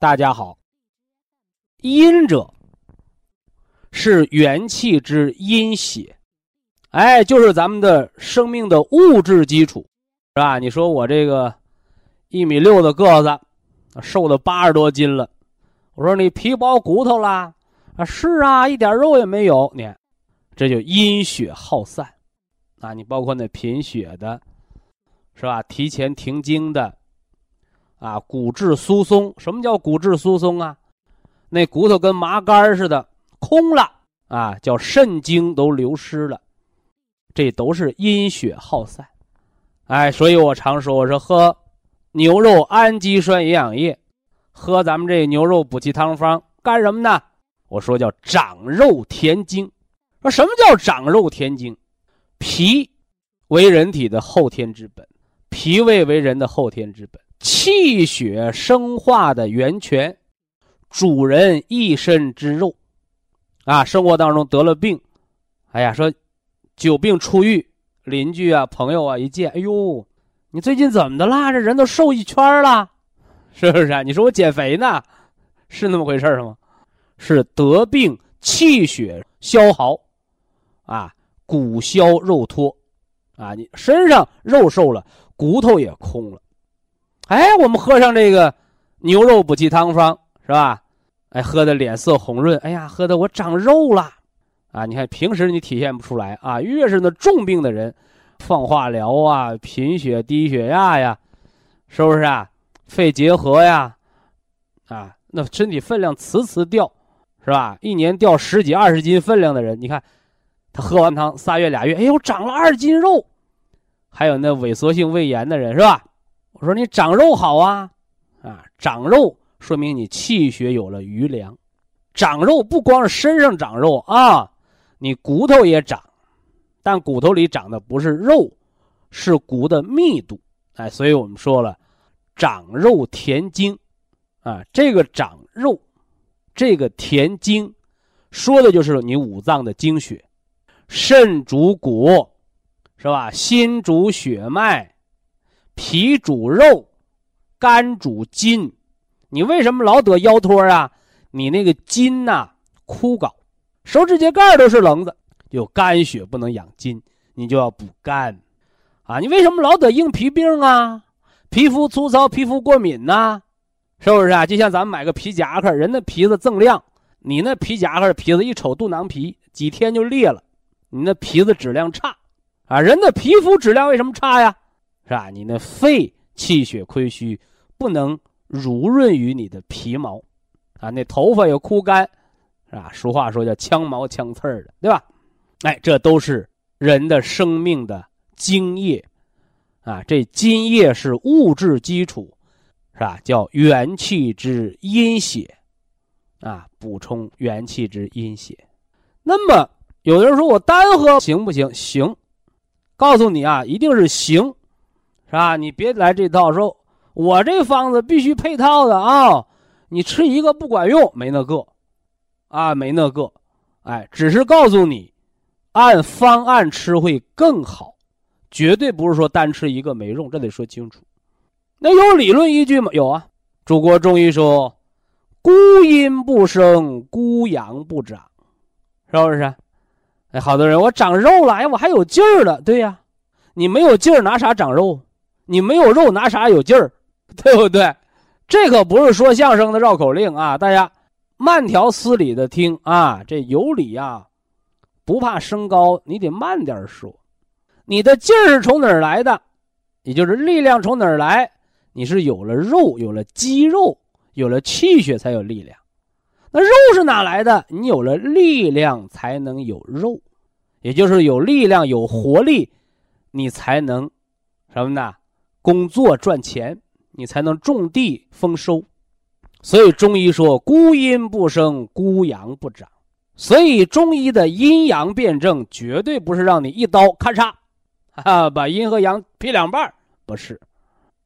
大家好，阴者是元气之阴血，哎，就是咱们的生命的物质基础，是吧？你说我这个一米六的个子，瘦了八十多斤了，我说你皮包骨头啦，啊，是啊，一点肉也没有，你看这就阴血耗散，啊，你包括那贫血的，是吧？提前停经的。啊，骨质疏松，什么叫骨质疏松啊？那骨头跟麻杆似的空了啊，叫肾精都流失了，这都是阴血耗散。哎，所以我常说，我说喝牛肉氨基酸营养液，喝咱们这牛肉补气汤方干什么呢？我说叫长肉填精。说什么叫长肉填精？脾为人体的后天之本，脾胃为人的后天之本。气血生化的源泉，主人一身之肉，啊，生活当中得了病，哎呀，说久病初愈，邻居啊、朋友啊一见，哎呦，你最近怎么的啦？这人都瘦一圈了，是不是啊？你说我减肥呢，是那么回事吗？是得病气血消耗，啊，骨消肉脱，啊，你身上肉瘦了，骨头也空了。哎，我们喝上这个牛肉补气汤方是吧？哎，喝的脸色红润，哎呀，喝的我长肉了，啊！你看平时你体现不出来啊，越是那重病的人，放化疗啊，贫血、低血压呀，是不是啊？肺结核呀，啊，那身体分量次次掉，是吧？一年掉十几、二十斤分量的人，你看他喝完汤仨月俩月，哎呦，长了二斤肉，还有那萎缩性胃炎的人，是吧？我说你长肉好啊，啊，长肉说明你气血有了余粮，长肉不光是身上长肉啊，你骨头也长，但骨头里长的不是肉，是骨的密度，哎，所以我们说了，长肉填精，啊，这个长肉，这个填精，说的就是你五脏的精血，肾主骨，是吧？心主血脉。脾主肉，肝主筋，你为什么老得腰托啊？你那个筋呐枯槁，手指甲盖都是棱子，有肝血不能养筋，你就要补肝，啊，你为什么老得硬皮病啊？皮肤粗糙，皮肤过敏呐，是不是啊？就像咱们买个皮夹克，人的皮子锃亮，你那皮夹克皮子一瞅肚囊皮，几天就裂了，你那皮子质量差，啊，人的皮肤质量为什么差呀？是吧？你那肺气血亏虚，不能濡润于你的皮毛，啊，那头发也枯干，是吧？俗话说叫枪毛枪刺儿的，对吧？哎，这都是人的生命的精液，啊，这津液是物质基础，是吧？叫元气之阴血，啊，补充元气之阴血。那么有的人说我单喝行不行？行，告诉你啊，一定是行。是吧？你别来这套，说我这方子必须配套的啊！你吃一个不管用，没那个，啊，没那个，哎，只是告诉你，按方案吃会更好，绝对不是说单吃一个没用，这得说清楚。那有理论依据吗？有啊。中国中医说，孤阴不生，孤阳不长，是不是？哎，好多人我长肉了，哎，我还有劲儿了。对呀，你没有劲儿，拿啥长肉？你没有肉，拿啥有劲儿？对不对？这可不是说相声的绕口令啊！大家慢条斯理的听啊，这有理啊，不怕升高，你得慢点说。你的劲儿是从哪儿来的？也就是力量从哪儿来？你是有了肉，有了肌肉，有了气血才有力量。那肉是哪来的？你有了力量才能有肉，也就是有力量、有活力，你才能什么呢？工作赚钱，你才能种地丰收。所以中医说“孤阴不生，孤阳不长”。所以中医的阴阳辩证绝对不是让你一刀咔嚓，啊，把阴和阳劈两半不是，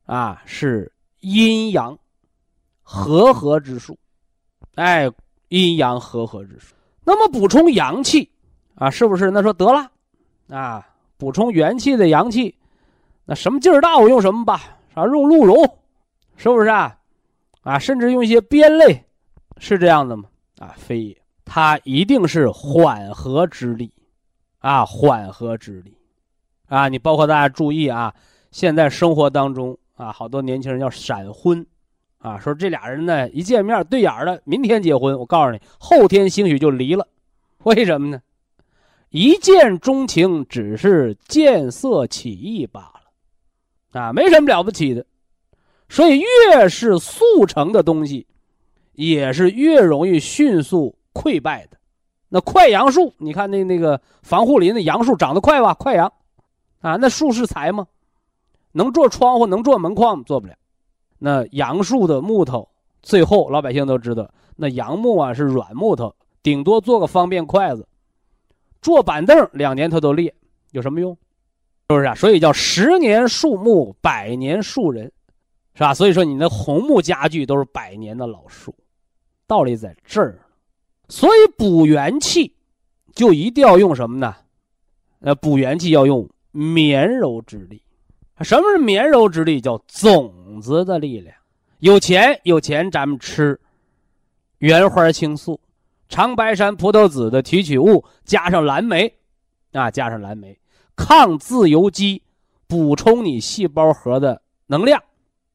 啊，是阴阳和合之术。哎，阴阳和合之术。那么补充阳气啊，是不是？那说得了，啊，补充元气的阳气，那什么劲儿大我用什么吧？啥用鹿茸，是不是啊？啊，甚至用一些鞭类，是这样的吗？啊，非也，它一定是缓和之力，啊，缓和之力，啊，你包括大家注意啊，现在生活当中啊，好多年轻人要闪婚。啊，说这俩人呢，一见面对眼了，明天结婚。我告诉你，后天兴许就离了，为什么呢？一见钟情只是见色起意罢了，啊，没什么了不起的。所以越是速成的东西，也是越容易迅速溃败的。那快杨树，你看那那个防护林的杨树长得快吧？快杨，啊，那树是材吗？能做窗户，能做门框？做不了。那杨树的木头，最后老百姓都知道，那杨木啊是软木头，顶多做个方便筷子，坐板凳两年它都裂，有什么用？是不是啊？所以叫十年树木，百年树人，是吧？所以说你那红木家具都是百年的老树，道理在这儿。所以补元气，就一定要用什么呢？呃，补元气要用绵柔之力。什么是绵柔之力？叫种子的力量。有钱有钱，咱们吃原花青素、长白山葡萄籽的提取物，加上蓝莓，啊，加上蓝莓，抗自由基，补充你细胞核的能量，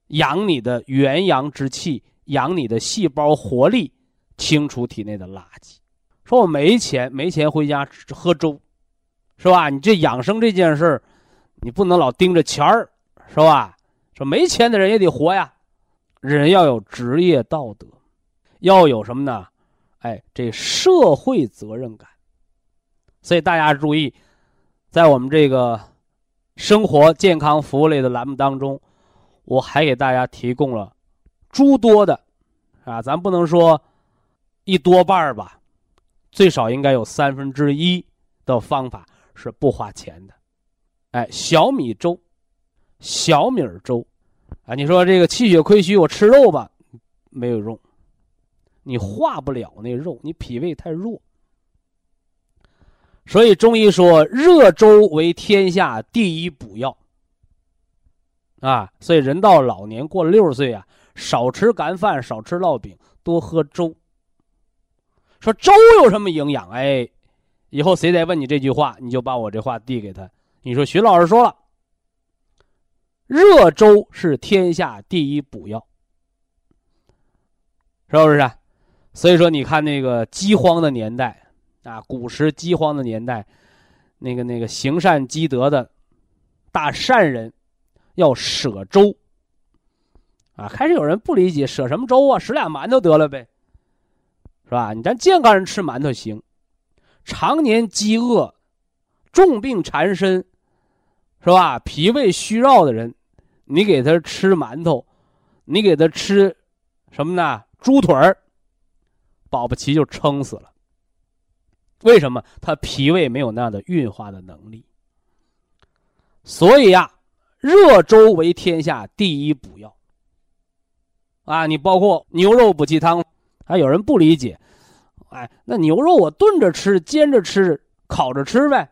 养你的元阳之气，养你的细胞活力，清除体内的垃圾。说我没钱，没钱回家喝粥，是吧？你这养生这件事儿。你不能老盯着钱儿，是吧？说没钱的人也得活呀，人要有职业道德，要有什么呢？哎，这社会责任感。所以大家注意，在我们这个生活健康服务类的栏目当中，我还给大家提供了诸多的，啊，咱不能说一多半儿吧，最少应该有三分之一的方法是不花钱的。哎，小米粥，小米粥，啊，你说这个气血亏虚，我吃肉吧，没有用，你化不了那肉，你脾胃太弱。所以中医说，热粥为天下第一补药。啊，所以人到老年过了六十岁啊，少吃干饭，少吃烙饼，多喝粥。说粥有什么营养？哎，以后谁再问你这句话，你就把我这话递给他。你说徐老师说了，热粥是天下第一补药，是不是？所以说，你看那个饥荒的年代啊，古时饥荒的年代，那个那个行善积德的大善人要舍粥啊。开始有人不理解，舍什么粥啊？舍俩馒头得了呗，是吧？你咱健康人吃馒头行，常年饥饿。重病缠身，是吧？脾胃虚弱的人，你给他吃馒头，你给他吃什么呢？猪腿儿，保不齐就撑死了。为什么？他脾胃没有那样的运化的能力。所以呀，热粥为天下第一补药。啊，你包括牛肉补气汤，还有人不理解，哎，那牛肉我炖着吃、煎着吃、烤着吃呗。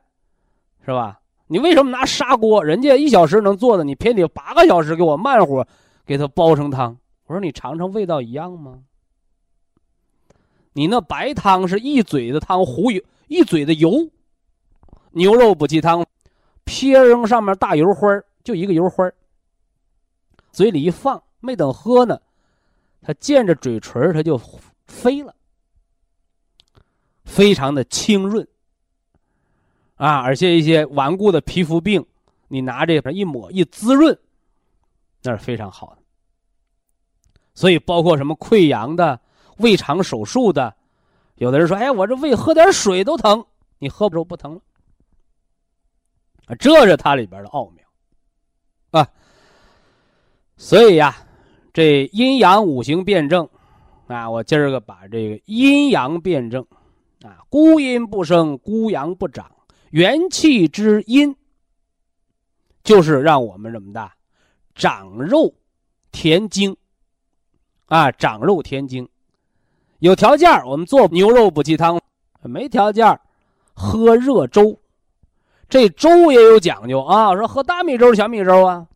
是吧？你为什么拿砂锅？人家一小时能做的，你偏得八个小时给我慢火给它煲成汤。我说你尝尝味道一样吗？你那白汤是一嘴的汤糊油，一嘴的油。牛肉补气汤，撇扔上面大油花就一个油花嘴里一放，没等喝呢，它见着嘴唇它就飞了，非常的清润。啊，而且一些顽固的皮肤病，你拿这个一抹一滋润，那是非常好的。所以，包括什么溃疡的、胃肠手术的，有的人说：“哎，我这胃喝点水都疼。”你喝不着不疼了，这是它里边的奥妙，啊。所以呀，这阴阳五行辩证，啊，我今儿个把这个阴阳辩证，啊，孤阴不生，孤阳不长。元气之阴，就是让我们怎么的长肉填精啊，长肉填精。有条件我们做牛肉补气汤；没条件喝热粥。这粥也有讲究啊，说喝大米粥、小米粥啊，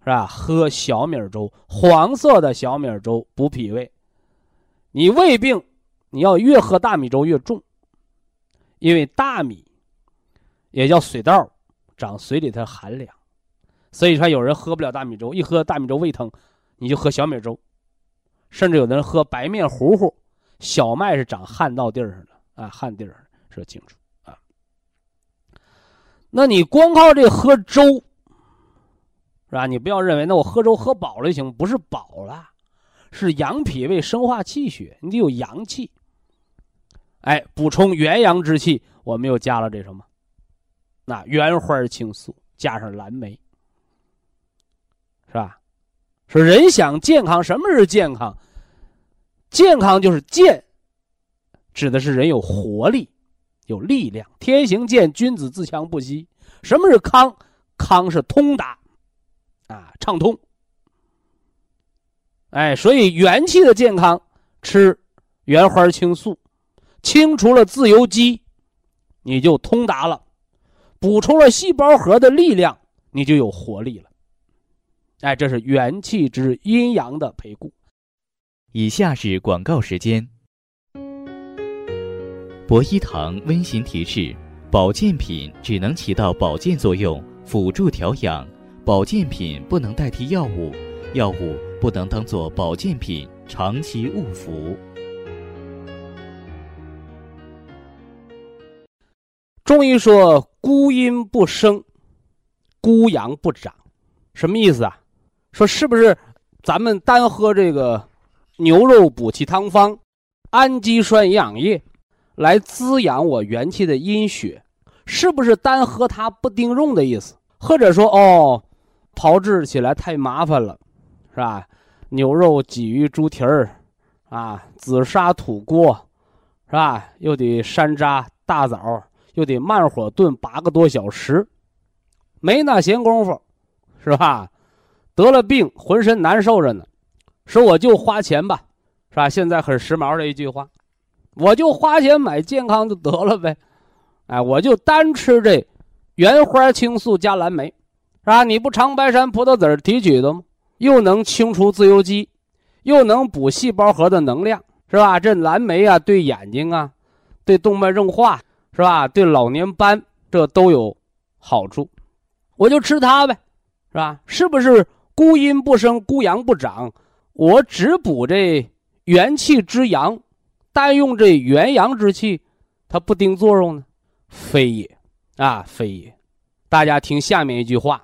是吧？喝小米粥，黄色的小米粥补脾胃。你胃病，你要越喝大米粥越重，因为大米。也叫水稻，长水里头寒凉，所以说有人喝不了大米粥，一喝大米粥胃疼，你就喝小米粥，甚至有的人喝白面糊糊，小麦是长旱稻地儿上的啊，旱地儿说清楚啊。那你光靠这喝粥，是吧？你不要认为那我喝粥喝饱了就行，不是饱了，是养脾胃、生化气血，你得有阳气。哎，补充元阳之气，我们又加了这什么？那原花青素加上蓝莓，是吧？说人想健康，什么是健康？健康就是健，指的是人有活力、有力量。天行健，君子自强不息。什么是康？康是通达，啊，畅通。哎，所以元气的健康，吃原花青素，清除了自由基，你就通达了。补充了细胞核的力量，你就有活力了。哎，这是元气之阴阳的培固。以下是广告时间。博一堂温馨提示：保健品只能起到保健作用，辅助调养；保健品不能代替药物，药物不能当做保健品长期误服。中医说。孤阴不生，孤阳不长，什么意思啊？说是不是咱们单喝这个牛肉补气汤方、氨基酸营养液来滋养我元气的阴血？是不是单喝它不顶用的意思？或者说哦，炮制起来太麻烦了，是吧？牛肉鲫鱼猪蹄儿啊，紫砂土锅，是吧？又得山楂大枣。又得慢火炖八个多小时，没那闲工夫，是吧？得了病，浑身难受着呢，说我就花钱吧，是吧？现在很时髦的一句话，我就花钱买健康就得了呗，哎，我就单吃这原花青素加蓝莓，是吧？你不长白山葡萄籽提取的吗？又能清除自由基，又能补细胞核的能量，是吧？这蓝莓啊，对眼睛啊，对动脉硬化。是吧？对老年斑这都有好处，我就吃它呗，是吧？是不是孤阴不生，孤阳不长？我只补这元气之阳，单用这元阳之气，它不定作用呢？非也，啊，非也。大家听下面一句话，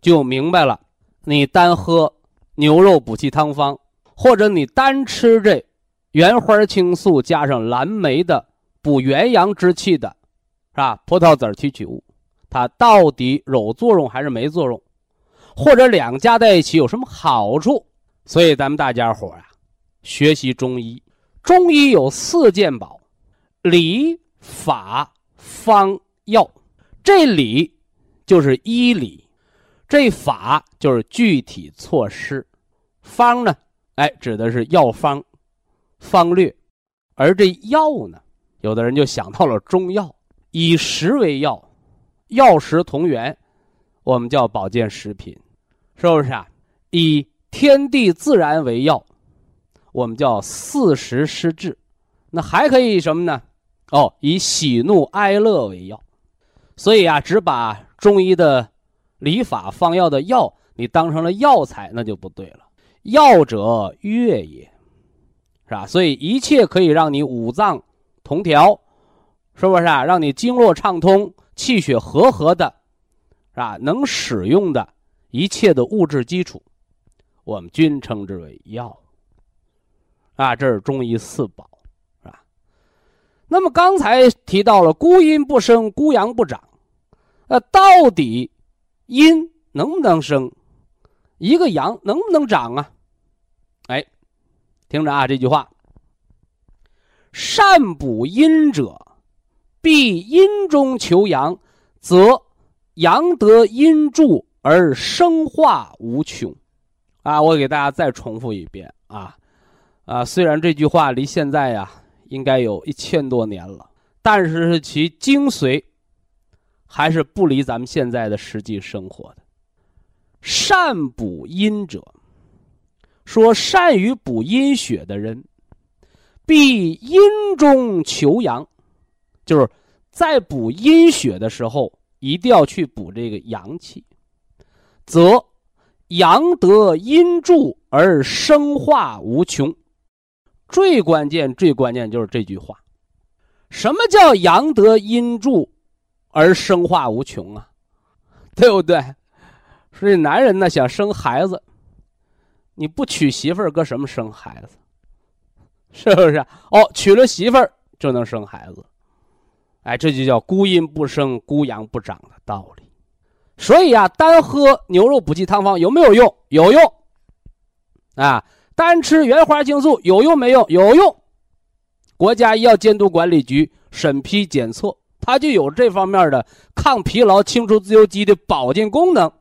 就明白了。你单喝牛肉补气汤方，或者你单吃这原花青素加上蓝莓的。补元阳之气的，是吧？葡萄籽提取物，它到底有作用还是没作用？或者两加在一起有什么好处？所以咱们大家伙啊，学习中医，中医有四件宝：理、法、方、药。这理就是医理，这法就是具体措施，方呢，哎，指的是药方、方略，而这药呢？有的人就想到了中药，以食为药，药食同源，我们叫保健食品，是不是啊？以天地自然为药，我们叫四时施治。那还可以什么呢？哦，以喜怒哀乐为药。所以啊，只把中医的理法方药的药，你当成了药材，那就不对了。药者悦也，是吧？所以一切可以让你五脏同调，是不是啊？让你经络畅通、气血和合的，是吧？能使用的一切的物质基础，我们均称之为药。啊，这是中医四宝，是吧？那么刚才提到了孤阴不生，孤阳不长，那到底阴能不能生？一个阳能不能长啊？哎，听着啊，这句话：善补阴者，必阴中求阳，则阳得阴助而生化无穷。啊，我给大家再重复一遍啊。啊，虽然这句话离现在呀应该有一千多年了，但是其精髓还是不离咱们现在的实际生活的。善补阴者，说善于补阴血的人，必阴中求阳，就是在补阴血的时候，一定要去补这个阳气，则阳得阴助而生化无穷。最关键、最关键就是这句话：什么叫阳得阴助而生化无穷啊？对不对？所以男人呢想生孩子，你不娶媳妇儿，搁什么生孩子？是不是？哦，娶了媳妇儿就能生孩子。哎，这就叫孤阴不生，孤阳不长的道理。所以啊，单喝牛肉补气汤方有没有用？有用。啊。单吃原花青素有用没用？有用。国家医药监督管理局审批检测，它就有这方面的抗疲劳、清除自由基的保健功能，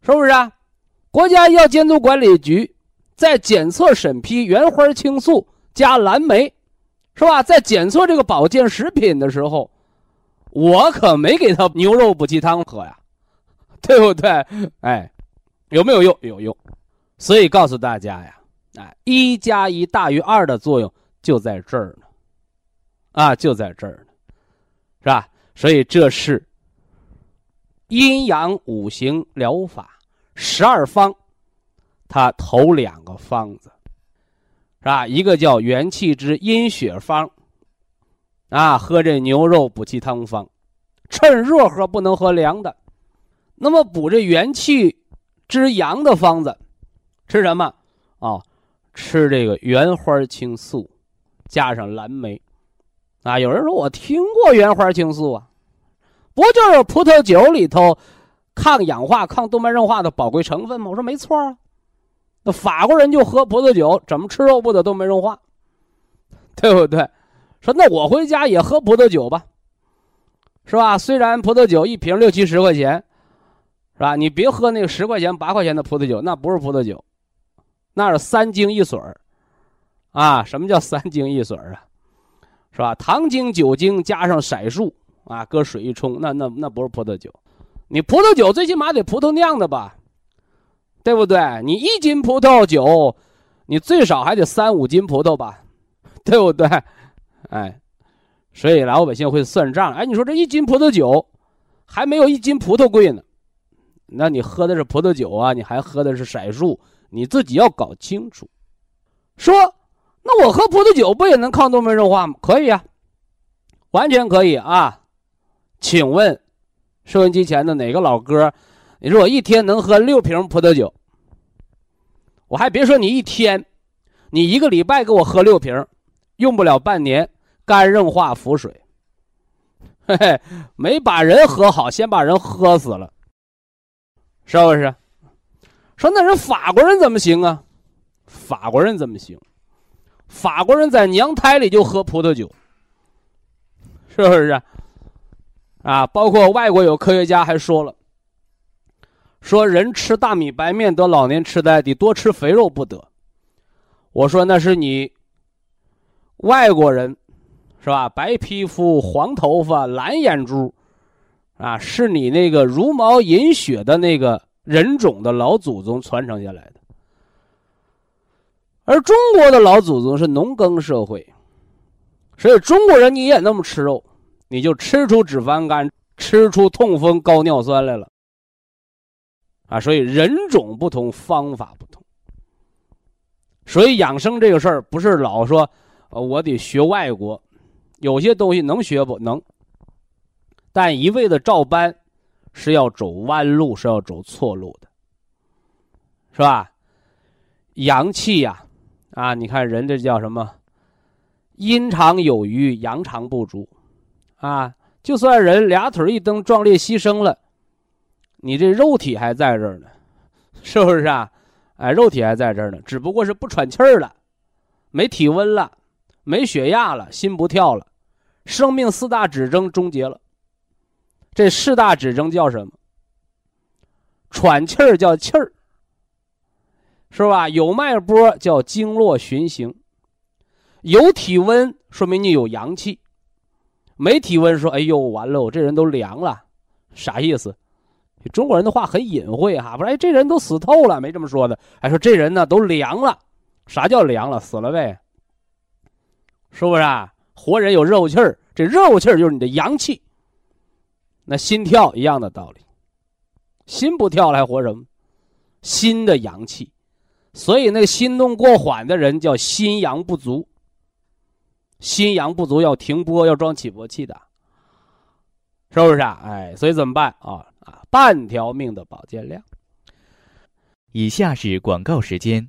是不是啊？国家医药监督管理局在检测审批原花青素加蓝莓，是吧？在检测这个保健食品的时候，我可没给他牛肉补气汤喝呀，对不对？哎，有没有用？有用。所以告诉大家呀。哎，一加一大于二的作用就在这儿呢，啊，就在这儿呢，是吧？所以这是阴阳五行疗法十二方，它头两个方子，是吧？一个叫元气之阴血方，啊，喝这牛肉补气汤方，趁热喝，不能喝凉的。那么补这元气之阳的方子，吃什么？啊？吃这个原花青素，加上蓝莓，啊，有人说我听过原花青素啊，不就是葡萄酒里头抗氧化、抗动脉硬化的宝贵成分吗？我说没错啊，那法国人就喝葡萄酒，怎么吃肉不得动脉硬化，对不对？说那我回家也喝葡萄酒吧，是吧？虽然葡萄酒一瓶六七十块钱，是吧？你别喝那个十块钱、八块钱的葡萄酒，那不是葡萄酒。那是三精一水儿，啊，什么叫三精一水儿啊？是吧？糖精、酒精加上色素，啊，搁水一冲，那那那不是葡萄酒。你葡萄酒最起码得葡萄酿的吧，对不对？你一斤葡萄酒，你最少还得三五斤葡萄吧，对不对？哎，所以老百姓会算账。哎，你说这一斤葡萄酒还没有一斤葡萄贵呢，那你喝的是葡萄酒啊？你还喝的是色素？你自己要搞清楚，说，那我喝葡萄酒不也能抗动脉硬化吗？可以啊，完全可以啊。请问，收音机前的哪个老哥，你说我一天能喝六瓶葡萄酒？我还别说你一天，你一个礼拜给我喝六瓶，用不了半年，肝硬化腹水，嘿嘿，没把人喝好，先把人喝死了，是不是？说那人法国人怎么行啊？法国人怎么行？法国人在娘胎里就喝葡萄酒，是不是？啊，包括外国有科学家还说了，说人吃大米白面得老年痴呆，得多吃肥肉不得。我说那是你外国人，是吧？白皮肤、黄头发、蓝眼珠，啊，是你那个茹毛饮血的那个。人种的老祖宗传承下来的，而中国的老祖宗是农耕社会，所以中国人你也那么吃肉，你就吃出脂肪肝、吃出痛风、高尿酸来了。啊，所以人种不同，方法不同，所以养生这个事儿不是老说，呃，我得学外国，有些东西能学不能，但一味的照搬，是要走弯路，是要走错路的，是吧？阳气呀，啊，你看人这叫什么？阴长有余，阳长不足，啊，就算人俩腿一蹬，壮烈牺牲了，你这肉体还在这儿呢，是不是啊？哎，肉体还在这儿呢，只不过是不喘气儿了，没体温了，没血压了，心不跳了，生命四大指征终结了。这四大指征叫什么？喘气儿叫气儿，是吧？有脉搏叫经络循行，有体温说明你有阳气，没体温说哎呦完了，我这人都凉了，啥意思？中国人的话很隐晦哈，不是？哎，这人都死透了，没这么说的。还说这人呢都凉了，啥叫凉了？死了呗，是不是啊？活人有热乎气儿，这热乎气儿就是你的阳气。那心跳一样的道理，心不跳了还活什么？心的阳气，所以那个心动过缓的人叫心阳不足。心阳不足要停播，要装起搏器的，是不是啊？哎，所以怎么办啊？啊，半条命的保健量。以下是广告时间。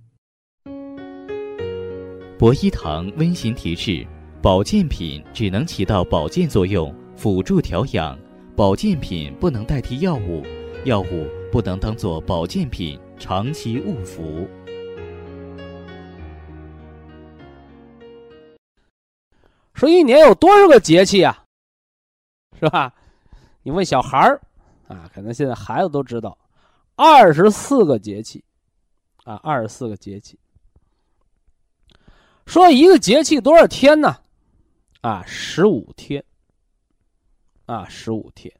博一堂温馨提示：保健品只能起到保健作用，辅助调养；保健品不能代替药物，药物不能当做保健品长期误服。说一年有多少个节气啊？是吧？你问小孩儿啊，可能现在孩子都知道，二十四个节气啊，二十四个节气。说一个节气多少天呢？啊，十五天。啊，十五天。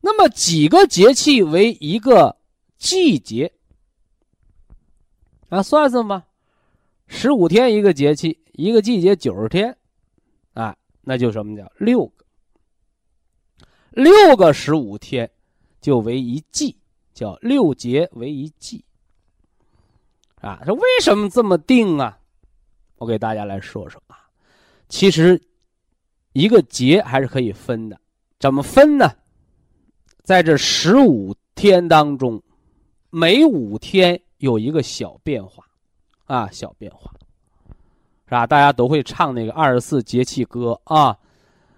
那么几个节气为一个季节？啊，算算吧，十五天一个节气。一个季节九十天，啊，那就什么叫六个？六个十五天就为一季，叫六节为一季。啊，这为什么这么定啊？我给大家来说说啊。其实一个节还是可以分的，怎么分呢？在这十五天当中，每五天有一个小变化，啊，小变化。是吧？大家都会唱那个二十四节气歌啊！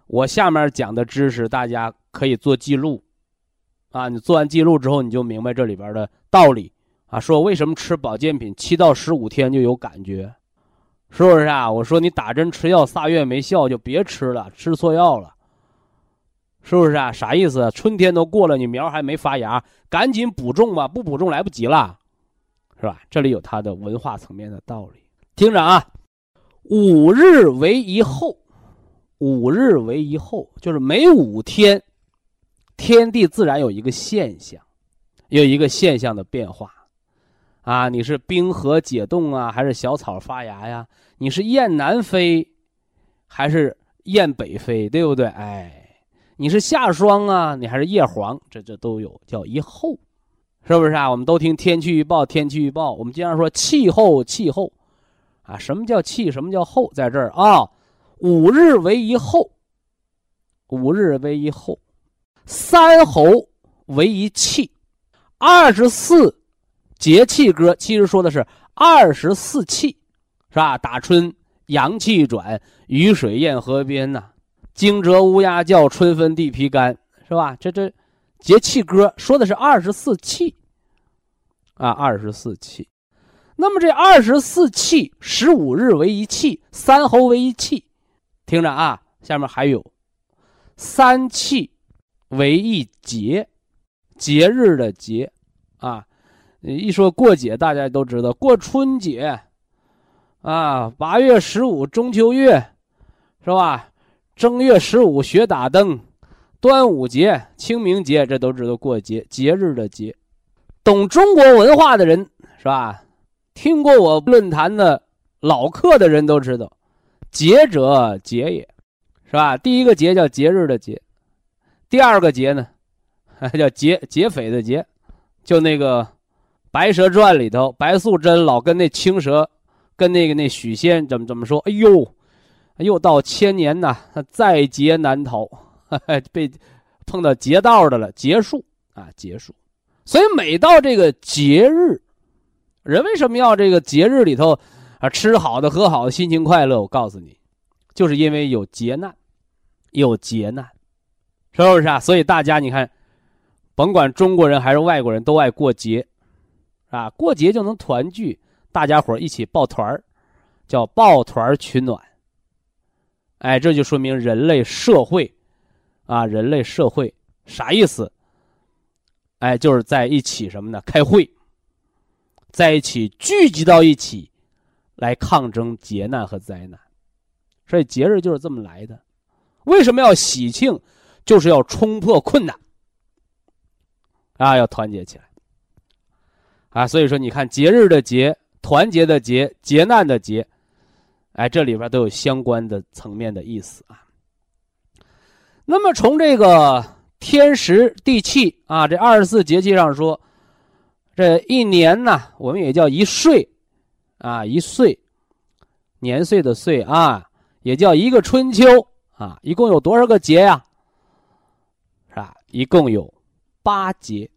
我下面讲的知识，大家可以做记录，啊，你做完记录之后，你就明白这里边的道理啊。说为什么吃保健品七到十五天就有感觉，是不是啊？我说你打针吃药仨月没效就别吃了，吃错药了，是不是啊？啥意思？春天都过了，你苗还没发芽，赶紧补种吧，不补种来不及了，是吧？这里有它的文化层面的道理，听着啊。五日为一候，五日为一候，就是每五天，天地自然有一个现象，有一个现象的变化，啊，你是冰河解冻啊，还是小草发芽呀？你是雁南飞，还是雁北飞，对不对？哎，你是夏霜啊，你还是叶黄，这这都有，叫一候，是不是啊？我们都听天气预报，天气预报，我们经常说气候，气候。啊，什么叫气？什么叫候？在这儿啊，五日为一候，五日为一候，三候为一气，二十四节气歌其实说的是二十四气，是吧？打春阳气转，雨水燕河边呐，惊蛰乌鸦叫，春分地皮干，是吧？这这节气歌说的是二十四气，啊，二十四气。那么这二十四气，十五日为一气，三候为一气。听着啊，下面还有三气为一节，节日的节啊。一说过节，大家都知道过春节啊，八月十五中秋月是吧？正月十五雪打灯，端午节、清明节，这都知道过节，节日的节。懂中国文化的人是吧？听过我论坛的老客的人都知道，节者节也，是吧？第一个节叫节日的节，第二个节呢，叫劫劫匪的劫，就那个白蛇传》里头，白素贞老跟那青蛇，跟那个那许仙怎么怎么说？哎呦，又到千年呐，在劫难逃，被碰到劫道的了，结束啊，结束。所以每到这个节日，人为什么要这个节日里头啊吃好的喝好的，心情快乐？我告诉你，就是因为有劫难，有劫难，是不是啊？所以大家你看，甭管中国人还是外国人都爱过节。啊，过节就能团聚，大家伙一起抱团儿，叫抱团儿取暖。哎，这就说明人类社会，啊，人类社会啥意思？哎，就是在一起什么呢？开会，在一起聚集到一起，来抗争劫难和灾难。所以节日就是这么来的。为什么要喜庆？就是要冲破困难，啊，要团结起来。啊，所以说你看，节日的节，团结的结，劫难的劫，哎，这里边都有相关的层面的意思啊。那么从这个天时地气啊，这二十四节气上说，这一年呢，我们也叫一岁，啊，一岁，年岁的岁啊，也叫一个春秋啊，一共有多少个节呀？是吧？一共有八节。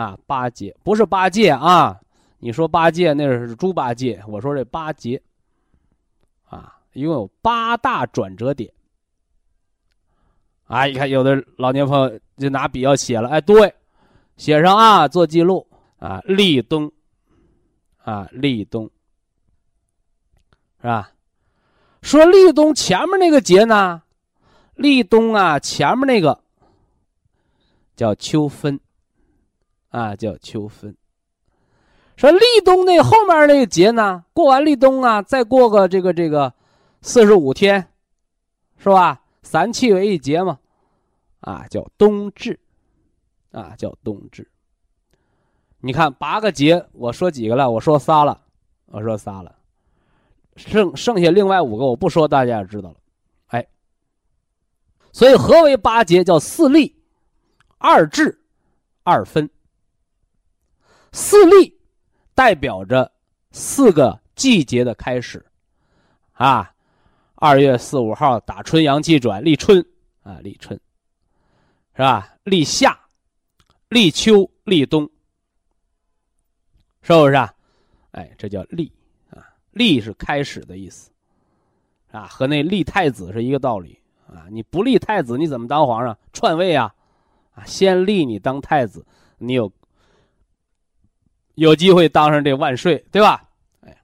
啊，八节不是八戒啊！你说八戒那是猪八戒，我说这八节，啊，一共有八大转折点。啊，你看有的老年朋友就拿笔要写了，哎，对，写上啊，做记录啊，立冬，啊，立冬，是吧？说立冬前面那个节呢，立冬啊，前面那个叫秋分。啊，叫秋分。说立冬那后面那个节呢？过完立冬啊，再过个这个这个四十五天，是吧？三气为一节嘛，啊，叫冬至，啊，叫冬至。你看八个节，我说几个了？我说仨了，我说仨了，剩剩下另外五个我不说，大家也知道了。哎，所以何为八节？叫四立、二至、二分。四立代表着四个季节的开始，啊，二月四五号打春阳气转，立春啊，立春，是吧？立夏、立秋、立冬，是不是啊？哎，这叫立啊，立是开始的意思，啊，和那立太子是一个道理啊。你不立太子，你怎么当皇上篡位啊？啊，先立你当太子，你有。有机会当上这万岁，对吧？哎，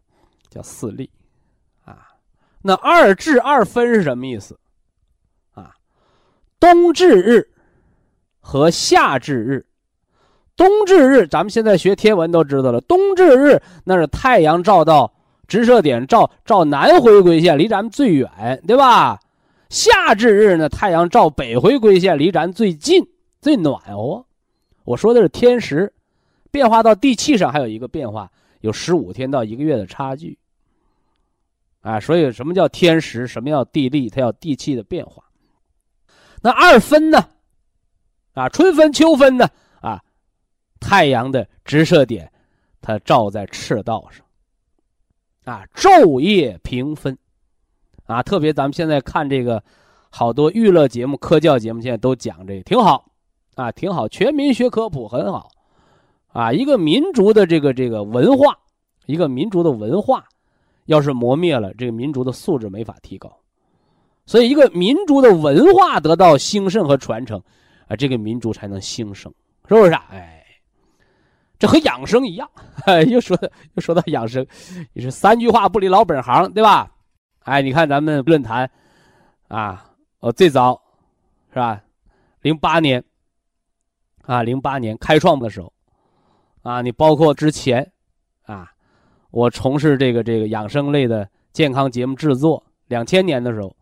叫四立，啊，那二至二分是什么意思？啊，冬至日和夏至日。冬至日，咱们现在学天文都知道了，冬至日那是太阳照到直射点，照照南回归线，离咱们最远，对吧？夏至日呢，太阳照北回归线，离咱最近，最暖和。我说的是天时。变化到地气上还有一个变化，有十五天到一个月的差距。啊，所以什么叫天时？什么叫地利？它要地气的变化。那二分呢？啊，春分、秋分呢？啊，太阳的直射点，它照在赤道上。啊，昼夜平分。啊，特别咱们现在看这个，好多娱乐节目、科教节目，现在都讲这个，挺好。啊，挺好，全民学科普很好。啊，一个民族的这个这个文化，一个民族的文化，要是磨灭了，这个民族的素质没法提高。所以，一个民族的文化得到兴盛和传承，啊，这个民族才能兴盛，是不是啊？哎，这和养生一样，又说又说到养生，也是三句话不离老本行，对吧？哎，你看咱们论坛，啊，我最早是吧？零八年，啊，零八年开创的时候。啊，你包括之前，啊，我从事这个这个养生类的健康节目制作，两千年的时候，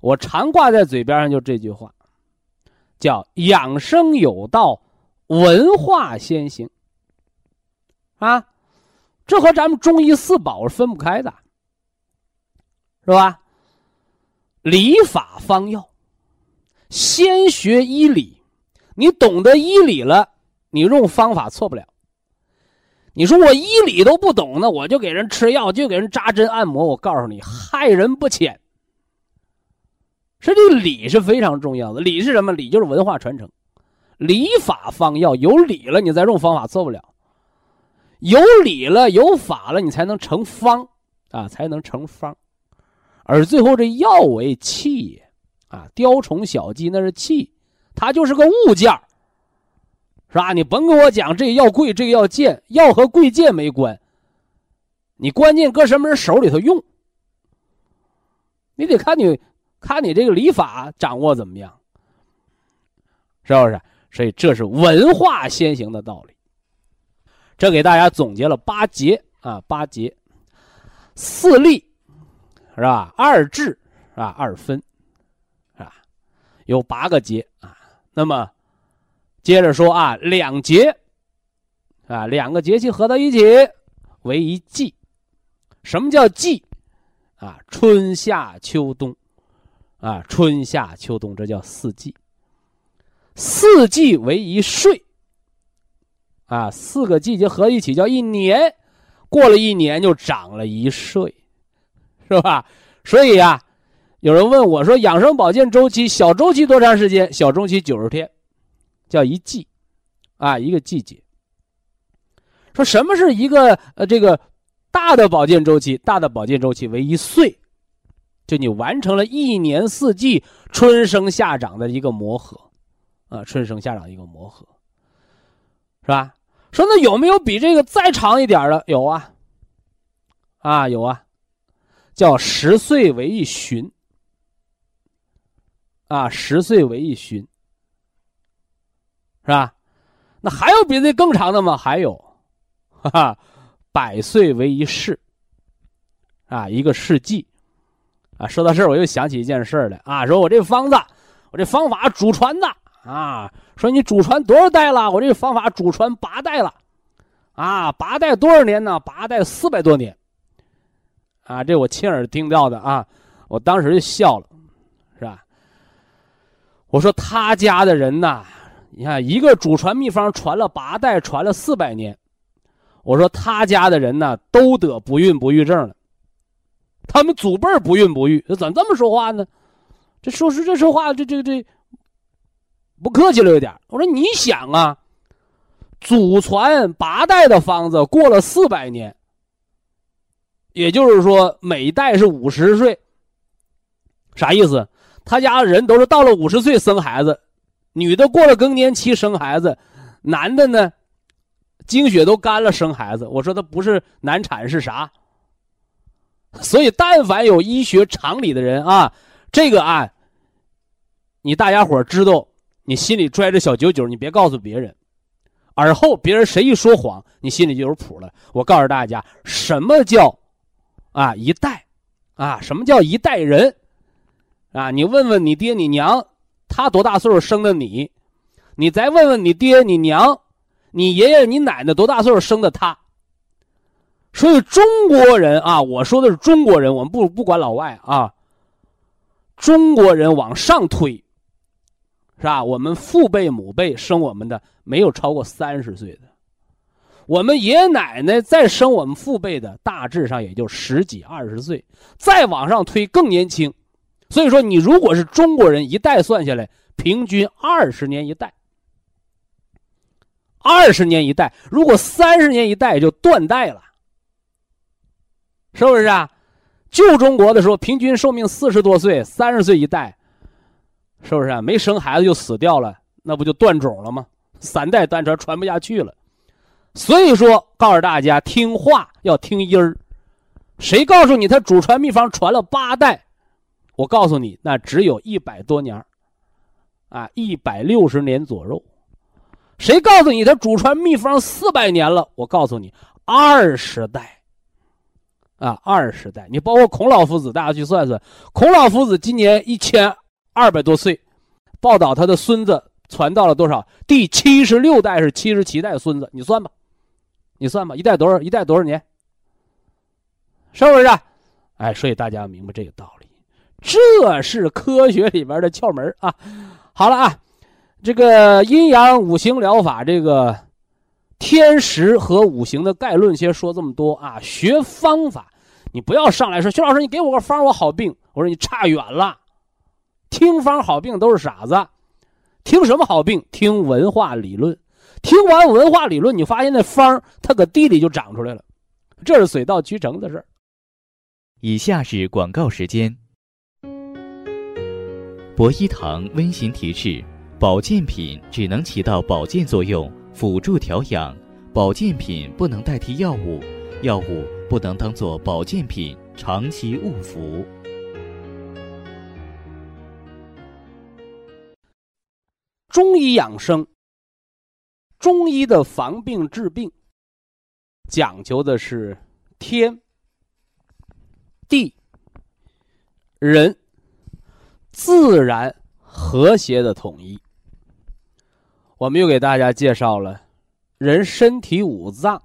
我常挂在嘴边上就这句话，叫“养生有道，文化先行”。啊，这和咱们中医四宝是分不开的，是吧？理法方药，先学医理，你懂得医理了。你用方法错不了。你说我医理都不懂呢，我就给人吃药，就给人扎针按摩。我告诉你，害人不浅。实际理是非常重要的，理是什么？理就是文化传承。礼法方药，有理了，你再用方法错不了。有理了，有法了，你才能成方啊，才能成方。而最后这药为器也啊，雕虫小技那是器，它就是个物件是吧？你甭跟我讲这个药贵，这个药贱，药和贵贱没关。你关键搁什么人手里头用，你得看你看你这个礼法掌握怎么样，是不是？所以这是文化先行的道理。这给大家总结了八节啊，八节，四立是吧？二治是吧？二分是吧？有八个节啊。那么。接着说啊，两节，啊，两个节气合到一起为一季。什么叫季？啊，春夏秋冬，啊，春夏秋冬，这叫四季。四季为一岁，啊，四个季节合一起叫一年。过了一年就长了一岁，是吧？所以啊，有人问我说，养生保健周期小周期多长时间？小周期九十天。叫一季，啊，一个季节。说什么是一个呃这个大的保健周期？大的保健周期为一岁，就你完成了一年四季春生夏长的一个磨合，啊，春生夏长一个磨合，是吧？说那有没有比这个再长一点的？有啊，啊有啊，叫十岁为一旬，啊，十岁为一旬。是吧？那还有比这更长的吗？还有，哈哈，百岁为一世，啊，一个世纪，啊，说到这儿，我又想起一件事来啊，说我这方子，我这方法祖传的啊，说你祖传多少代了？我这方法祖传八代了，啊，八代多少年呢？八代四百多年，啊，这我亲耳听到的啊，我当时就笑了，是吧？我说他家的人呐。你看，一个祖传秘方传了八代，传了四百年。我说他家的人呢，都得不孕不育症了。他们祖辈不孕不育，怎么这么说话呢？这说是这说话，这这这不客气了有点。我说你想啊，祖传八代的方子过了四百年，也就是说每代是五十岁，啥意思？他家人都是到了五十岁生孩子。女的过了更年期生孩子，男的呢，经血都干了生孩子。我说他不是难产是啥？所以但凡有医学常理的人啊，这个啊，你大家伙知道，你心里拽着小九九，你别告诉别人，而后别人谁一说谎，你心里就有谱了。我告诉大家，什么叫啊一代啊？什么叫一代人啊？你问问你爹你娘。他多大岁数生的你？你再问问你爹、你娘、你爷爷、你奶奶多大岁数生的他？所以中国人啊，我说的是中国人，我们不不管老外啊。中国人往上推，是吧？我们父辈、母辈生我们的没有超过三十岁的，我们爷爷奶奶再生我们父辈的，大致上也就十几、二十岁，再往上推更年轻。所以说，你如果是中国人，一代算下来，平均二十年一代，二十年一代。如果三十年一代，就断代了，是不是啊？旧中国的时候，平均寿命四十多岁，三十岁一代，是不是啊？没生孩子就死掉了，那不就断种了吗？三代单传传不下去了。所以说，告诉大家，听话要听音儿。谁告诉你他祖传秘方传了八代？我告诉你，那只有一百多年啊，一百六十年左右。谁告诉你他祖传秘方四百年了？我告诉你，二十代，啊，二十代。你包括孔老夫子，大家去算算，孔老夫子今年一千二百多岁，报道他的孙子传到了多少？第七十六代是七十七代孙子，你算吧，你算吧，一代多少？一代多少年？是不是？哎，所以大家要明白这个道理。这是科学里边的窍门啊！好了啊，这个阴阳五行疗法这个天时和五行的概论，先说这么多啊。学方法，你不要上来说，徐老师，你给我个方，我好病。我说你差远了，听方好病都是傻子，听什么好病？听文化理论。听完文化理论，你发现那方它搁地里就长出来了，这是水到渠成的事儿。以下是广告时间。博一堂温馨提示：保健品只能起到保健作用，辅助调养；保健品不能代替药物，药物不能当做保健品长期误服。中医养生，中医的防病治病，讲究的是天。地、人、自然和谐的统一。我们又给大家介绍了人身体五脏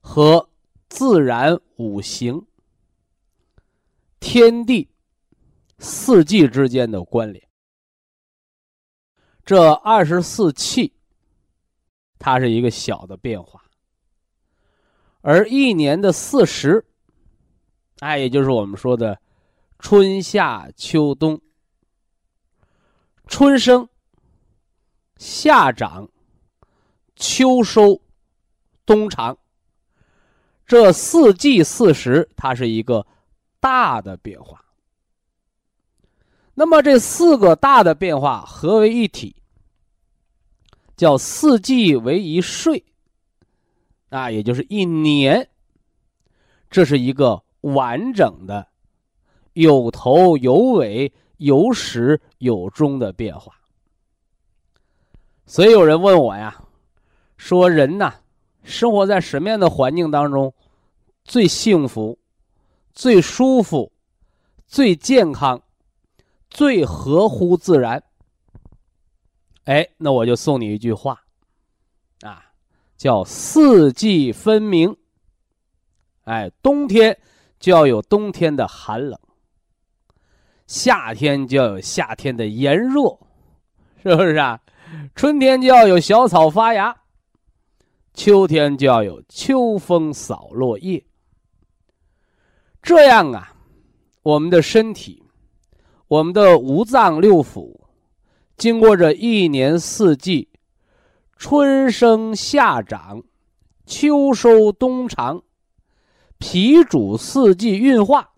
和自然五行、天地四季之间的关联。这二十四气，它是一个小的变化，而一年的四时。哎，也就是我们说的春夏秋冬，春生、夏长、秋收、冬藏，这四季四时，它是一个大的变化。那么这四个大的变化合为一体，叫四季为一岁，啊，也就是一年，这是一个。完整的、有头有尾、有始有终的变化。所以有人问我呀，说人呐，生活在什么样的环境当中最幸福、最舒服、最健康、最合乎自然？哎，那我就送你一句话，啊，叫四季分明。哎，冬天。就要有冬天的寒冷，夏天就要有夏天的炎热，是不是啊？春天就要有小草发芽，秋天就要有秋风扫落叶。这样啊，我们的身体，我们的五脏六腑，经过这一年四季，春生夏长，秋收冬藏。脾主四季运化，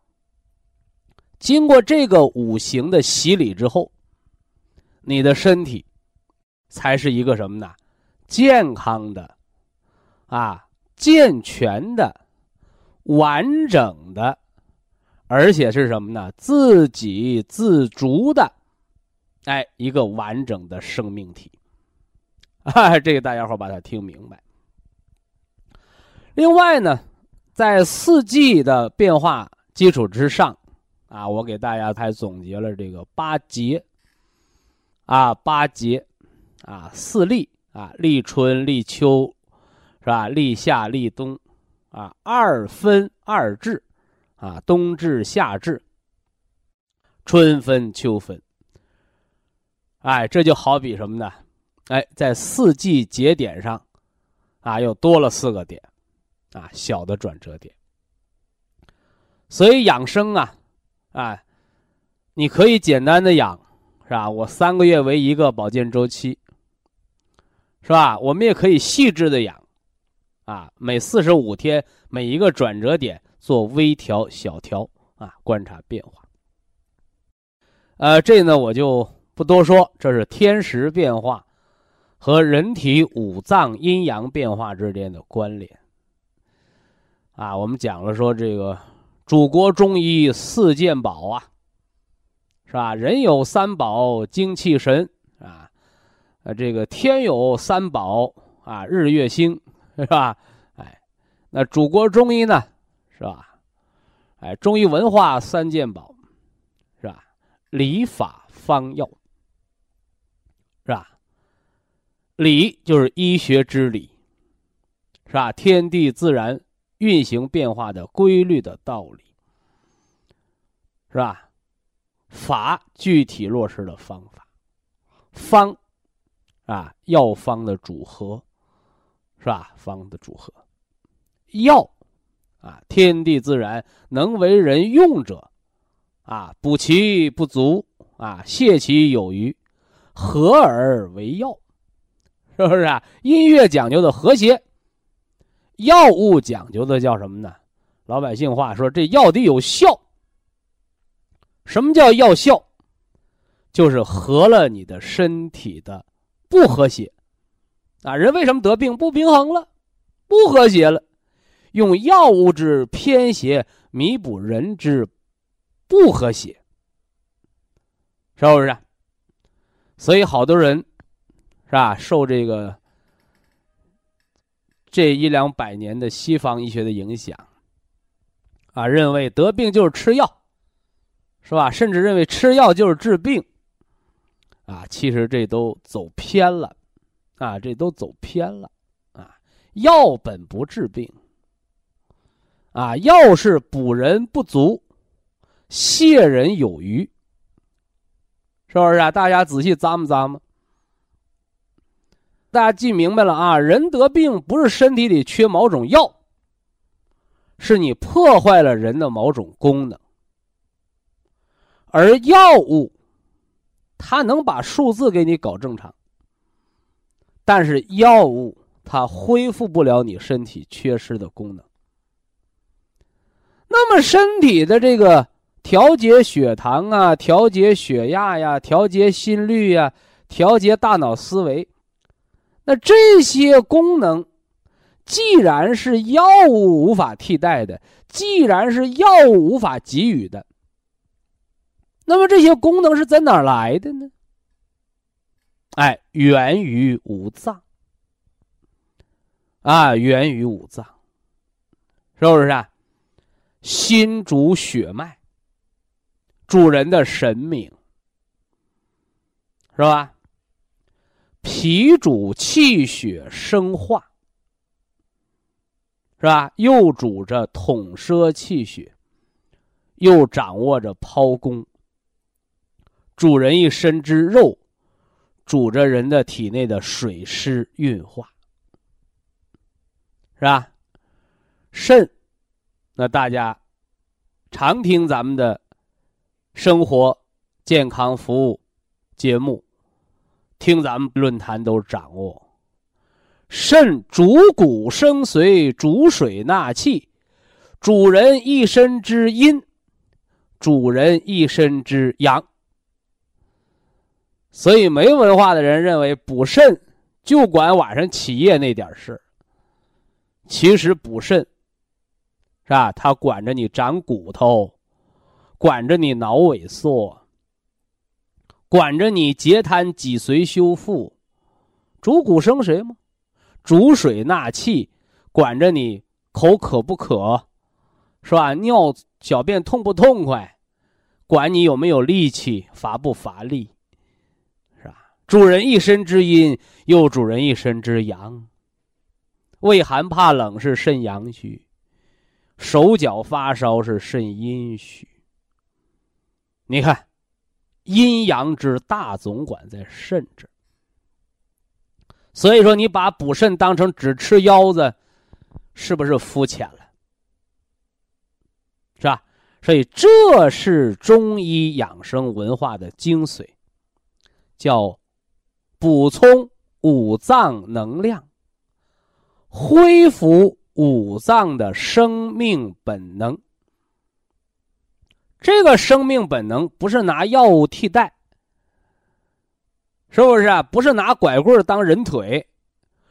经过这个五行的洗礼之后，你的身体才是一个什么呢？健康的，啊，健全的，完整的，而且是什么呢？自给自足的，哎，一个完整的生命体。啊，这个大家伙把它听明白。另外呢？在四季的变化基础之上，啊，我给大家还总结了这个八节，啊，八节，啊，四立，啊，立春、立秋，是吧？立夏、立冬，啊，二分二至，啊，冬至、夏至，春分、秋分。哎，这就好比什么呢？哎，在四季节点上，啊，又多了四个点。啊，小的转折点。所以养生啊，啊，你可以简单的养，是吧？我三个月为一个保健周期，是吧？我们也可以细致的养，啊，每四十五天每一个转折点做微调、小调，啊，观察变化。呃，这呢我就不多说，这是天时变化和人体五脏阴阳变化之间的关联。啊，我们讲了说这个祖国中医四件宝啊，是吧？人有三宝，精气神啊，呃，这个天有三宝啊，日月星，是吧？哎，那祖国中医呢，是吧？哎，中医文化三件宝，是吧？理法方药，是吧？理就是医学之理，是吧？天地自然。运行变化的规律的道理，是吧？法具体落实的方法，方啊药方的组合是吧？方的组合，药啊，天地自然能为人用者，啊，补其不足啊，泻其有余，和而为药，是不是啊？音乐讲究的和谐，药物讲究的叫什么呢？老百姓话说，这药得有效。什么叫药效？就是合了你的身体的不和谐。啊，人为什么得病？不平衡了，不和谐了，用药物之偏邪弥补人之不和谐，是不是？所以好多人是吧，受这个这一两百年的西方医学的影响，啊，认为得病就是吃药，是吧？甚至认为吃药就是治病，啊，其实这都走偏了。啊，这都走偏了，啊，药本不治病，啊，药是补人不足，泻人有余，是不是啊？大家仔细咂摸咂摸，大家记明白了啊？人得病不是身体里缺某种药，是你破坏了人的某种功能，而药物，它能把数字给你搞正常。但是药物它恢复不了你身体缺失的功能。那么身体的这个调节血糖啊、调节血压呀、调节心率呀、调节大脑思维，那这些功能，既然是药物无法替代的，既然是药物无法给予的，那么这些功能是在哪来的呢？哎，源于五脏啊，源于五脏，是不是啊？心主血脉，主人的神明，是吧？脾主气血生化，是吧？又主着统摄气血，又掌握着剖宫，主人一身之肉。主着人的体内的水湿运化，是吧？肾，那大家常听咱们的生活健康服务节目，听咱们论坛都掌握。肾主骨生髓，主水纳气，主人一身之阴，主人一身之阳。所以，没文化的人认为补肾就管晚上起夜那点事其实补肾是吧？他管着你长骨头，管着你脑萎缩，管着你截瘫脊髓修复，主骨生髓吗？主水纳气，管着你口渴不渴，是吧？尿小便痛不痛快，管你有没有力气，乏不乏力。是吧主人一身之阴，又主人一身之阳。畏寒怕冷是肾阳虚，手脚发烧是肾阴虚。你看，阴阳之大总管在肾这。所以说，你把补肾当成只吃腰子，是不是肤浅了？是吧？所以这是中医养生文化的精髓，叫。补充五脏能量，恢复五脏的生命本能。这个生命本能不是拿药物替代，是不是啊？不是拿拐棍当人腿，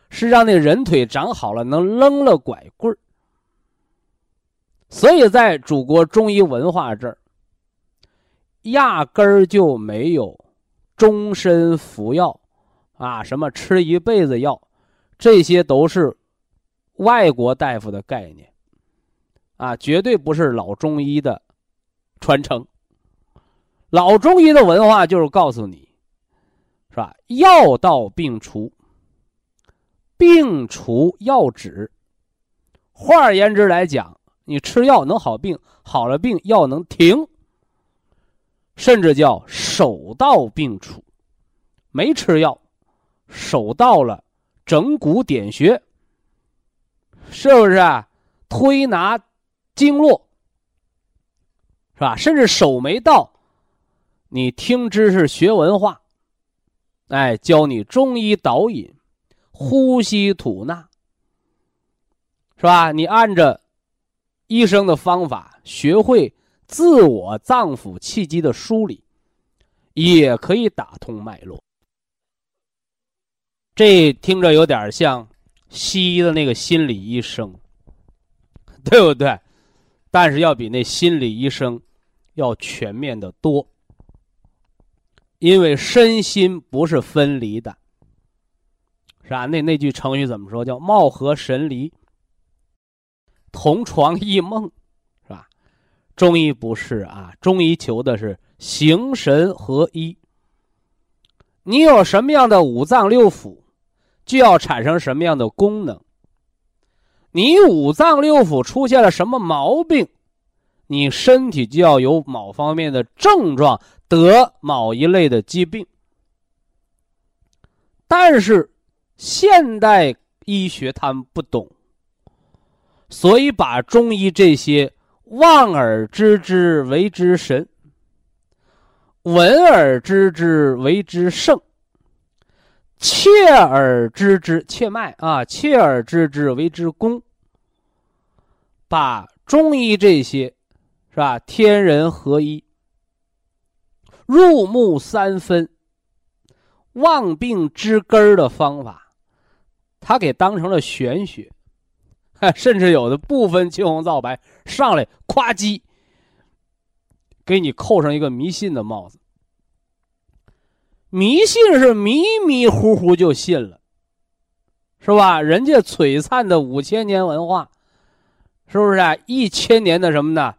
是让那人腿长好了能扔了拐棍所以在祖国中医文化这儿，压根儿就没有终身服药。啊，什么吃一辈子药，这些都是外国大夫的概念，啊，绝对不是老中医的传承。老中医的文化就是告诉你，是吧？药到病除，病除药止。换而言之来讲，你吃药能好病，好了病药能停，甚至叫手到病除，没吃药。手到了，整骨点穴，是不是啊？推拿经络，是吧？甚至手没到，你听知识学文化，哎，教你中医导引、呼吸吐纳，是吧？你按着医生的方法，学会自我脏腑气机的梳理，也可以打通脉络。这听着有点像西医的那个心理医生，对不对？但是要比那心理医生要全面的多，因为身心不是分离的，是吧？那那句成语怎么说？叫貌合神离，同床异梦，是吧？中医不是啊，中医求的是形神合一。你有什么样的五脏六腑？就要产生什么样的功能？你五脏六腑出现了什么毛病，你身体就要有某方面的症状，得某一类的疾病。但是现代医学他们不懂，所以把中医这些望而知之为之神，闻而知之为之圣。切而知之，切脉啊，切而知之为之功。把中医这些，是吧？天人合一，入木三分，望病知根儿的方法，他给当成了玄学，甚至有的不分青红皂白上来，夸叽，给你扣上一个迷信的帽子。迷信是迷迷糊糊就信了，是吧？人家璀璨的五千年文化，是不是啊？一千年的什么呢？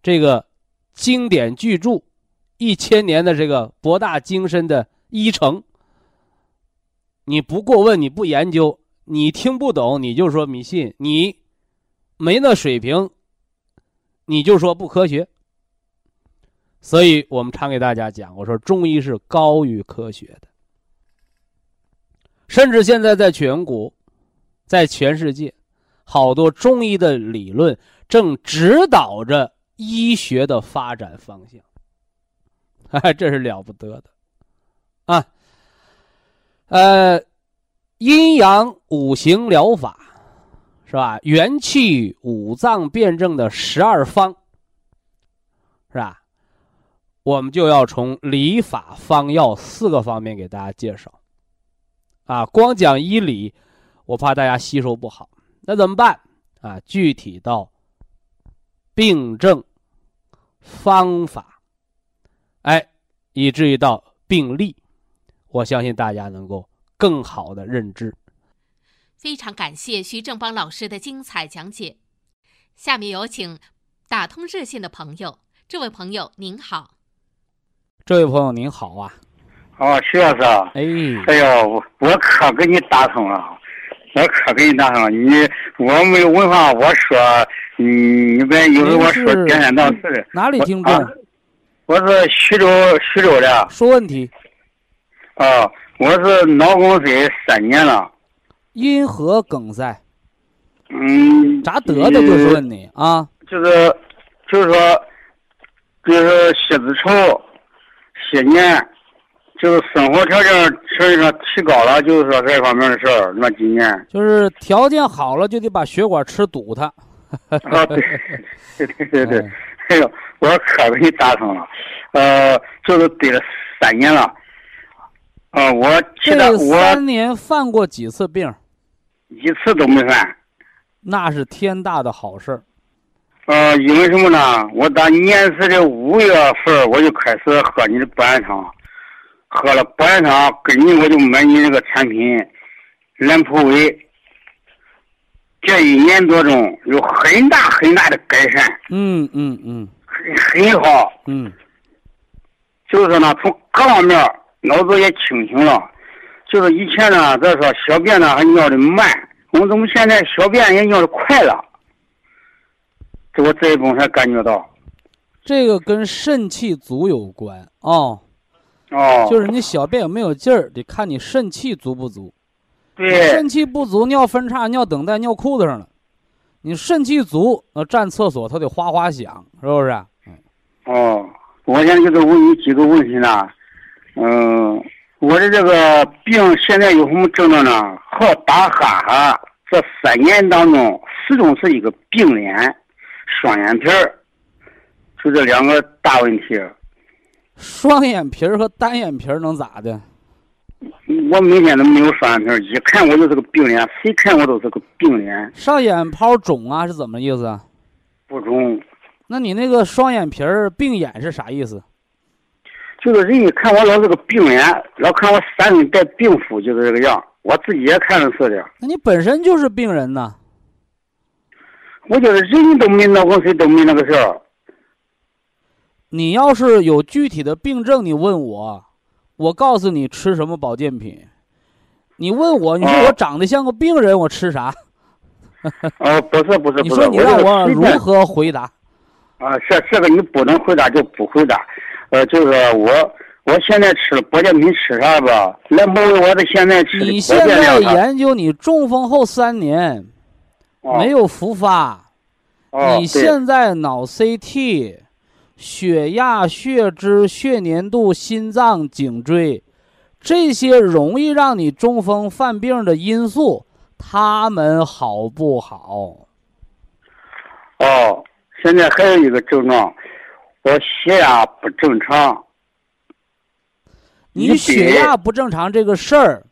这个经典巨著，一千年的这个博大精深的医程，你不过问，你不研究，你听不懂，你就说迷信，你没那水平，你就说不科学。所以我们常给大家讲，我说中医是高于科学的，甚至现在在全国，在全世界，好多中医的理论正指导着医学的发展方向，哎，这是了不得的，啊，呃，阴阳五行疗法，是吧？元气五脏辩证的十二方，是吧？我们就要从理法方药四个方面给大家介绍，啊，光讲医理，我怕大家吸收不好，那怎么办？啊，具体到病症、方法，哎，以至于到病例，我相信大家能够更好的认知。非常感谢徐正邦老师的精彩讲解。下面有请打通热线的朋友，这位朋友您好。这位朋友您好啊，哦，徐老师，哎，哎呦，我我可给你打通了，我可给你打通了。你我没有文化，我说，嗯，你别以为我说颠三倒四的。哪里听众？我是徐州徐州的。说问题。啊，我是脑梗塞三年了。因何梗塞？嗯。咋得的？就是问你啊。就是，就是说，就是血脂稠。些年，就是生活条件实际上提高了，就是说这方面的事儿。那几年就是条件好了，就得把血管吃堵它。啊，对，对对对对，哎呦，我可给你打通了，呃，就是得了三年了。啊，我记得我三年犯过几次病？一次都没犯。那是天大的好事儿。呃，因为什么呢？我打年时的五月份我就开始喝你的保元汤，喝了保元汤，跟你我就买你那个产品，兰普威。这一年多中有很大很大的改善。嗯嗯嗯。很很好。嗯。就是说呢，从各方面脑子也清醒了。就是以前呢，咱说小便呢还尿的慢，我怎么现在小便也尿的快了？我这一步才感觉到，这个跟肾气足有关啊。哦，就是你小便有没有劲儿，得看你肾气足不足。对，肾气不足，尿分叉、尿等待、尿裤子上了。你肾气足，那，站厕所它得哗哗响，是不是？哦，我现在就是问你几个问题呢。嗯，我的这个病现在有什么症状呢？好打哈哈，这三年当中始终是一个病脸、双眼皮儿，就这两个大问题。双眼皮儿和单眼皮儿能咋的？我每天都没有双眼皮儿，一看我就是个病脸，谁看我都是个病脸。上眼泡肿啊，是怎么意思啊？不肿。那你那个双眼皮儿病眼是啥意思？就是人家看我老是个病脸，老看我三分带病符，就是这个样。我自己也看着是的。那你本身就是病人呐。我觉得人都没脑梗谁都没那个事儿。你要是有具体的病症，你问我，我告诉你吃什么保健品。你问我，你说我长得像个病人，我吃啥？哦，不是不是，你说你让我如何回答？啊，这这个你不能回答就不回答。呃，就是我我现在吃保健品吃啥吧？来毛为我的现在吃你现在研究你中风后三年没有复发，你现在脑 CT。血压、血脂、血粘度、心脏、颈椎，这些容易让你中风犯病的因素，他们好不好？哦，现在还有一个症状，我血压不正常。你血压不正常这个事儿，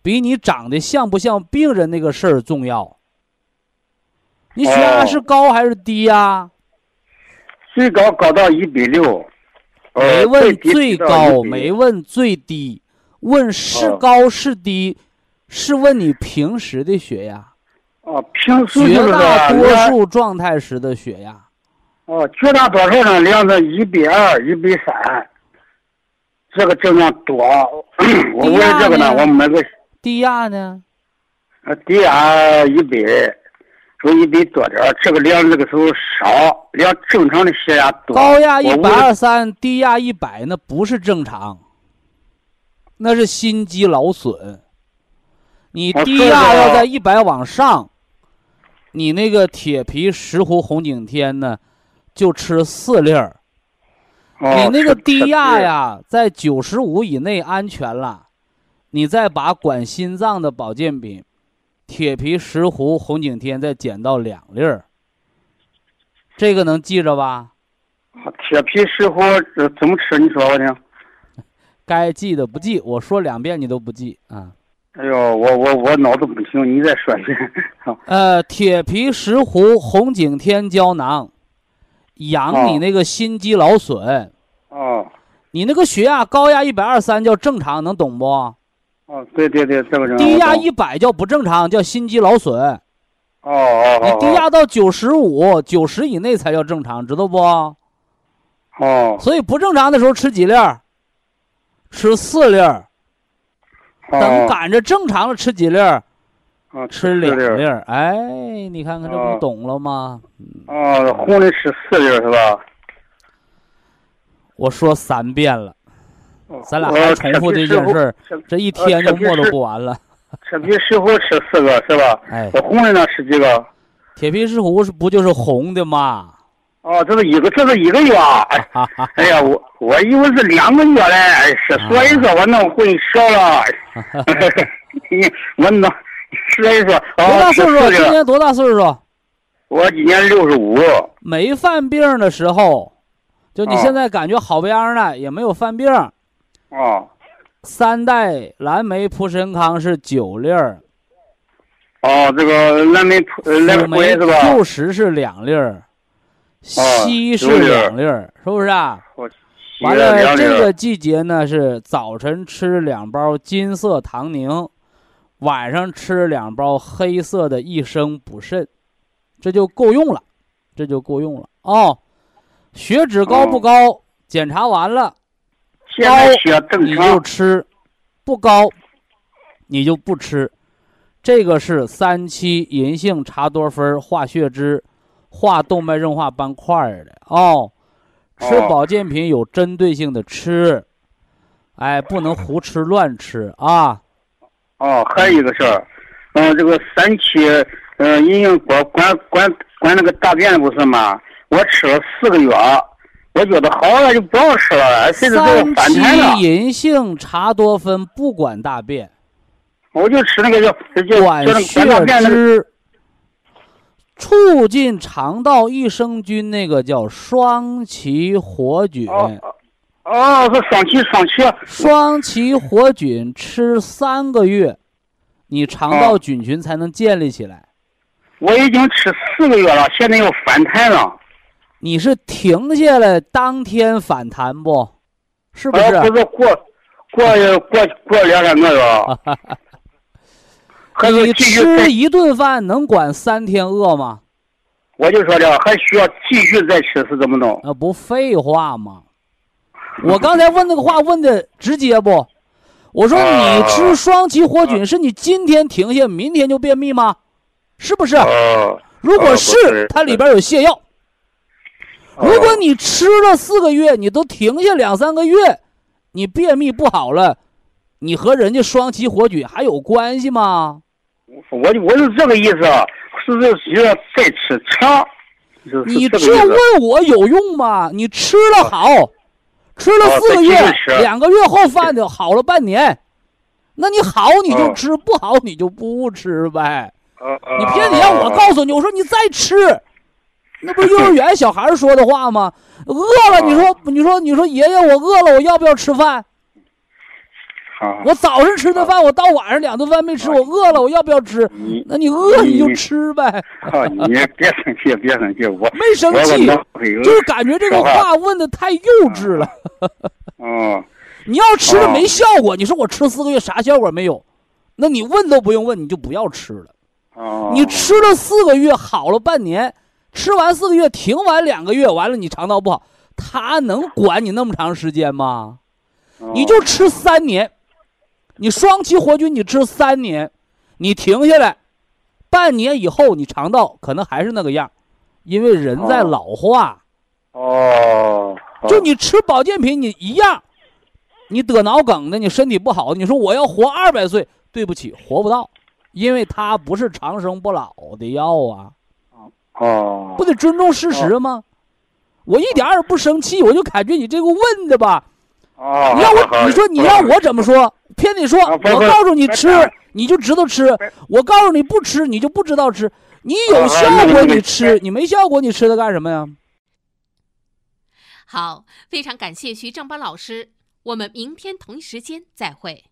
比你长得像不像病人那个事儿重要。你血压是高还是低呀？最高高到一百六，没问最高，没问最低，问是高是低，是问你平时的血压。哦，平时绝大多数状态时的血压。哦，绝大多数呢量是一百二、一百三，这个症状多。我为这个呢，我买个。低压呢？呃，低压一百。说一百多点这个量那个时候少，量正常的血压多。高压一百二三，低压一百，那不是正常，那是心肌劳损。你低压要在一百往上，你那个铁皮石斛红景天呢，就吃四粒儿。你那个低压呀，在九十五以内安全了，你再把管心脏的保健品。铁皮石斛红景天再减到两粒儿，这个能记着吧？铁皮石斛怎么吃？你说我听。该记的不记，我说两遍你都不记啊！哎呦，我我我脑子不行，你再说一遍。呃，铁皮石斛红景天胶囊，养你那个心肌劳损。哦。你那个血压高压一百二三叫正常，能懂不？哦，对对对，这个低压一百叫不正常，叫心肌劳损。哦哦哦你低压到九十五、九十以内才叫正常，知道不？哦。所以不正常的时候吃几粒儿？吃四粒儿。等赶着正常了吃几粒儿？吃两粒儿。哎，你看看这不懂了吗？哦，红的吃四粒儿是吧？我说三遍了。咱俩还重复这件事儿，这一天就磨叨不完了。铁皮石斛吃四个是吧？哎，我红的呢吃几个？铁皮石斛是不就是红的吗？哦，这是一个，这是一个月。哎呀，我我以为是两个月嘞，是所以说我弄混淆了。你我弄，所以说多大岁数？今年多大岁数？我今年六十五。没犯病的时候，就你现在感觉好不样的，也没有犯病。哦，三代蓝莓普参康是九粒儿。哦，这个蓝莓普蓝莓是吧？旧时是两粒儿，西是两粒儿，是不是啊？完了，这个季节呢是早晨吃两包金色糖宁，晚上吃两包黑色的益生补肾，这就够用了，这就够用了哦。血脂高不高？检查完了。高你就吃，不高你就不吃。这个是三七银杏茶多酚化血脂、化动脉硬化斑块的哦。吃保健品有针对性的吃，哎，不能胡吃乱吃啊。哦，还有一个事儿，嗯，这个三七，嗯，银杏管管管管那个大便不是吗？我吃了四个月，我觉得好了就不要吃了，现在都反弹了七。银杏茶多酚不管大便，我就吃那个叫叫管血。脂，促进肠道益生菌，那个叫双歧活菌。哦哦，是双歧双歧。双歧活菌吃三个月，你肠道哦菌群才能建立起来。我已经吃四个月了，现在又反弹了。你是停下来当天反弹不？是不是？呃，不是过过过过两三个月，还是你吃一顿饭能管三天饿吗？我就说的，还需要继续再吃，是怎么弄？那不废话吗？我刚才问那个话问的直接不？我说你吃双歧活菌是你今天停下，明天就便秘吗？是不是？哦，如果是，它里边有泻药。哦如果你吃了四个月，你都停下两三个月，你便秘不好了，你和人家双歧活菌还有关系吗？我我是这个意思，是是需要再吃长。是是你这问我有用吗？你吃了好，吃了四个月两个月后犯的好了半年，那你好你就哦吃，不好你就不吃呗。呃你偏得让我告诉你，我说你再吃，那不是幼儿园小孩说的话吗？饿了，你说你说你说爷爷我饿了，我要不要吃饭？啊，我早上吃的饭，我到晚上两顿饭没吃，我饿了，我要不要吃？你那你饿你就吃呗，啊，你别生气，别生气，我没生气，就是感觉这个话话问的太幼稚了。嗯，你要吃了哦没效果，你说我吃四个月啥效果没有？那你问都不用问，你就不要吃了。哦，你吃了四个月，好了半年，吃完四个月，停完两个月，完了你肠道不好，他能管你那么长时间吗？哦你就吃三年，你双歧活菌你吃三年，你停下来，半年以后你肠道可能还是那个样，因为人在哦老化。哦，就你吃保健品，你一样，你得脑梗的，你身体不好，你说我要活二百岁，对不起，活不到，因为它不是长生不老的药啊，哦，不得尊重事实吗？我一点儿也不生气，我就感觉你这个问的吧，哦，你让我，你说你让我怎么说？偏得说，我告诉你吃，你就知道吃；我告诉你不吃，你就不知道吃。你有啊效果你吃，你没效果你吃它干什么呀？好，非常感谢徐正邦老师，我们明天同一时间再会。